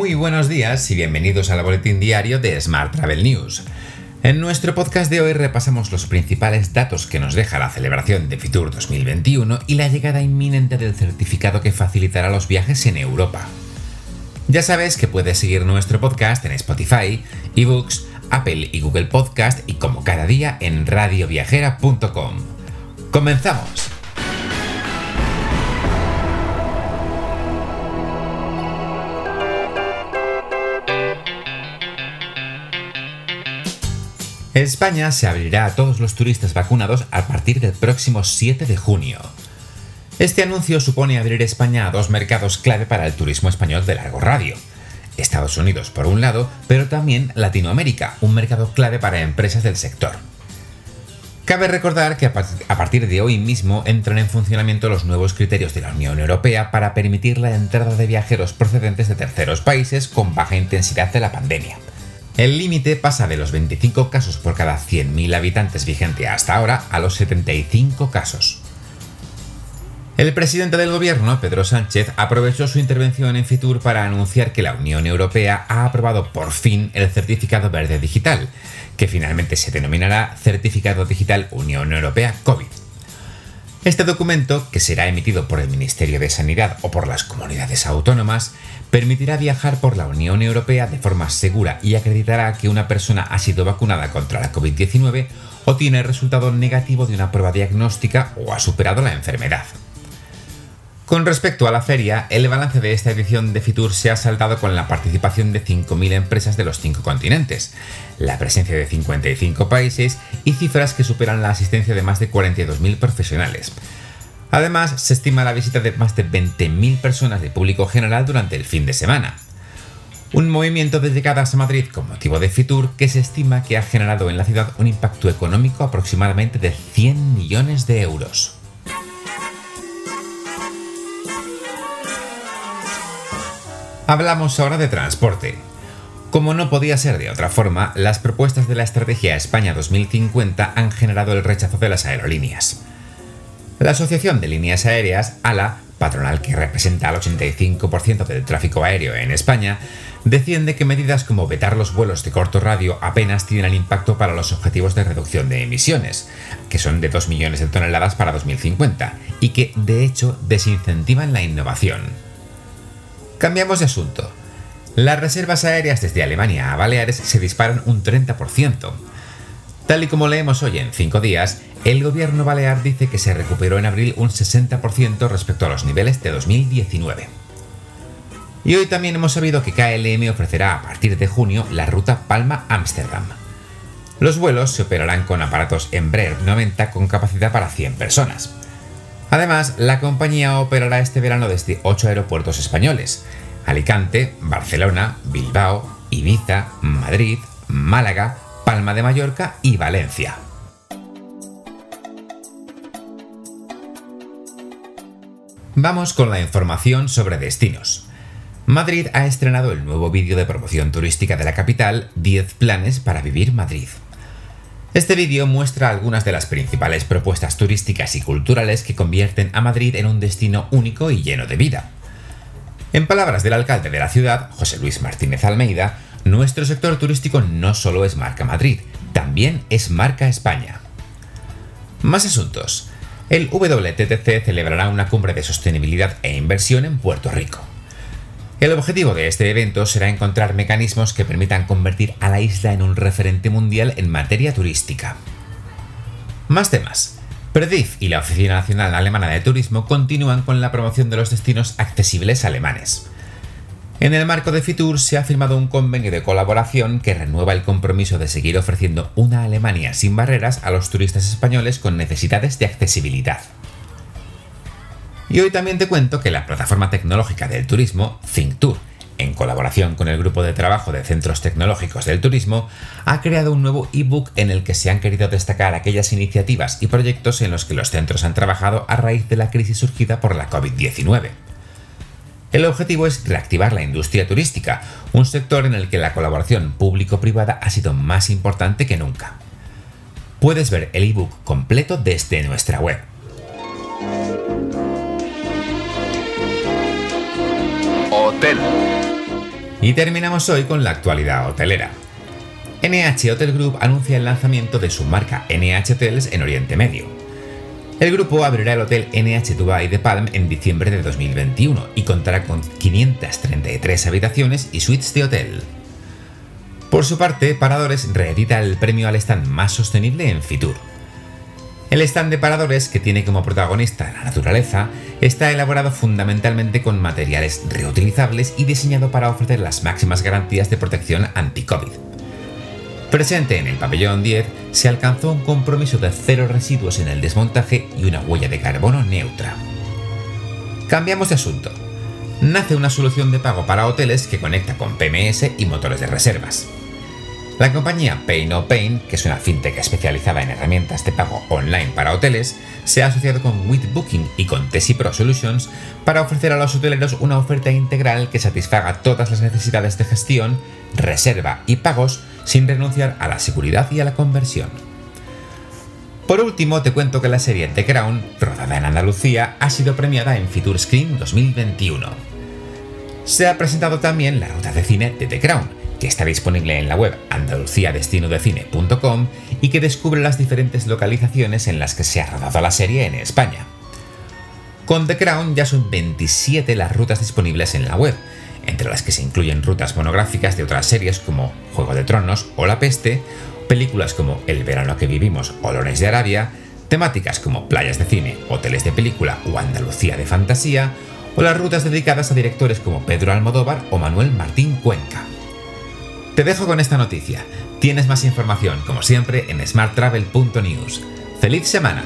Muy buenos días y bienvenidos al boletín diario de Smart Travel News. En nuestro podcast de hoy repasamos los principales datos que nos deja la celebración de Fitur 2021 y la llegada inminente del certificado que facilitará los viajes en Europa. Ya sabes que puedes seguir nuestro podcast en Spotify, eBooks, Apple y Google Podcast y como cada día en radioviajera.com. ¡Comenzamos! España se abrirá a todos los turistas vacunados a partir del próximo 7 de junio. Este anuncio supone abrir España a dos mercados clave para el turismo español de largo radio. Estados Unidos por un lado, pero también Latinoamérica, un mercado clave para empresas del sector. Cabe recordar que a partir de hoy mismo entran en funcionamiento los nuevos criterios de la Unión Europea para permitir la entrada de viajeros procedentes de terceros países con baja intensidad de la pandemia. El límite pasa de los 25 casos por cada 100.000 habitantes vigente hasta ahora a los 75 casos. El presidente del gobierno, Pedro Sánchez, aprovechó su intervención en Fitur para anunciar que la Unión Europea ha aprobado por fin el Certificado Verde Digital, que finalmente se denominará Certificado Digital Unión Europea COVID. Este documento, que será emitido por el Ministerio de Sanidad o por las comunidades autónomas, permitirá viajar por la Unión Europea de forma segura y acreditará que una persona ha sido vacunada contra la COVID-19 o tiene resultado negativo de una prueba diagnóstica o ha superado la enfermedad. Con respecto a la feria, el balance de esta edición de Fitur se ha saldado con la participación de 5.000 empresas de los cinco continentes, la presencia de 55 países y cifras que superan la asistencia de más de 42.000 profesionales. Además, se estima la visita de más de 20.000 personas de público general durante el fin de semana. Un movimiento de llegadas a Madrid con motivo de Fitur que se estima que ha generado en la ciudad un impacto económico aproximadamente de 100 millones de euros. Hablamos ahora de transporte. Como no podía ser de otra forma, las propuestas de la Estrategia España 2050 han generado el rechazo de las aerolíneas. La Asociación de Líneas Aéreas, ALA, patronal que representa al 85% del tráfico aéreo en España, defiende que medidas como vetar los vuelos de corto radio apenas tienen impacto para los objetivos de reducción de emisiones, que son de 2 millones de toneladas para 2050, y que de hecho desincentivan la innovación. Cambiamos de asunto. Las reservas aéreas desde Alemania a Baleares se disparan un 30%. Tal y como leemos hoy en 5 días, el gobierno balear dice que se recuperó en abril un 60% respecto a los niveles de 2019. Y hoy también hemos sabido que KLM ofrecerá a partir de junio la ruta Palma-Ámsterdam. Los vuelos se operarán con aparatos Embraer 90 con capacidad para 100 personas. Además, la compañía operará este verano desde 8 aeropuertos españoles, Alicante, Barcelona, Bilbao, Ibiza, Madrid, Málaga, Palma de Mallorca y Valencia. Vamos con la información sobre destinos. Madrid ha estrenado el nuevo vídeo de promoción turística de la capital, 10 planes para vivir Madrid. Este vídeo muestra algunas de las principales propuestas turísticas y culturales que convierten a Madrid en un destino único y lleno de vida. En palabras del alcalde de la ciudad, José Luis Martínez Almeida, nuestro sector turístico no solo es marca Madrid, también es marca España. Más asuntos. El WTTC celebrará una cumbre de sostenibilidad e inversión en Puerto Rico. El objetivo de este evento será encontrar mecanismos que permitan convertir a la isla en un referente mundial en materia turística. Más temas. Perdif y la Oficina Nacional Alemana de Turismo continúan con la promoción de los destinos accesibles alemanes. En el marco de Fitur se ha firmado un convenio de colaboración que renueva el compromiso de seguir ofreciendo una Alemania sin barreras a los turistas españoles con necesidades de accesibilidad. Y hoy también te cuento que la plataforma tecnológica del turismo, ThinkTour, en colaboración con el grupo de trabajo de centros tecnológicos del turismo, ha creado un nuevo ebook en el que se han querido destacar aquellas iniciativas y proyectos en los que los centros han trabajado a raíz de la crisis surgida por la COVID-19. El objetivo es reactivar la industria turística, un sector en el que la colaboración público-privada ha sido más importante que nunca. Puedes ver el ebook completo desde nuestra web Y terminamos hoy con la actualidad hotelera. NH Hotel Group anuncia el lanzamiento de su marca NH Hotels en Oriente Medio. El grupo abrirá el hotel NH Dubai de Palm en diciembre de 2021 y contará con 533 habitaciones y suites de hotel. Por su parte, Paradores reedita el premio al stand más sostenible en Fitur. El stand de Paradores, que tiene como protagonista la naturaleza, está elaborado fundamentalmente con materiales reutilizables y diseñado para ofrecer las máximas garantías de protección anti-COVID. Presente en el pabellón 10, se alcanzó un compromiso de cero residuos en el desmontaje y una huella de carbono neutra. Cambiamos de asunto. Nace una solución de pago para hoteles que conecta con PMS y motores de reservas. La compañía Pay No Pain, que es una fintech especializada en herramientas de pago online para hoteles, se ha asociado con WithBooking y con Tesi Pro Solutions para ofrecer a los hoteleros una oferta integral que satisfaga todas las necesidades de gestión, reserva y pagos sin renunciar a la seguridad y a la conversión. Por último, te cuento que la serie The Crown, rodada en Andalucía, ha sido premiada en Fitur Screen 2021. Se ha presentado también la ruta de cine de The Crown, que está disponible en la web andaluciadestinodecine.com y que descubre las diferentes localizaciones en las que se ha rodado la serie en España. Con The Crown ya son 27 las rutas disponibles en la web, entre las que se incluyen rutas monográficas de otras series como Juego de Tronos o La Peste, películas como El verano que vivimos o Lones de Arabia, temáticas como playas de cine, hoteles de película o Andalucía de fantasía, o las rutas dedicadas a directores como Pedro Almodóvar o Manuel Martín Cuenca. Te dejo con esta noticia. Tienes más información, como siempre, en smarttravel.news. ¡Feliz semana!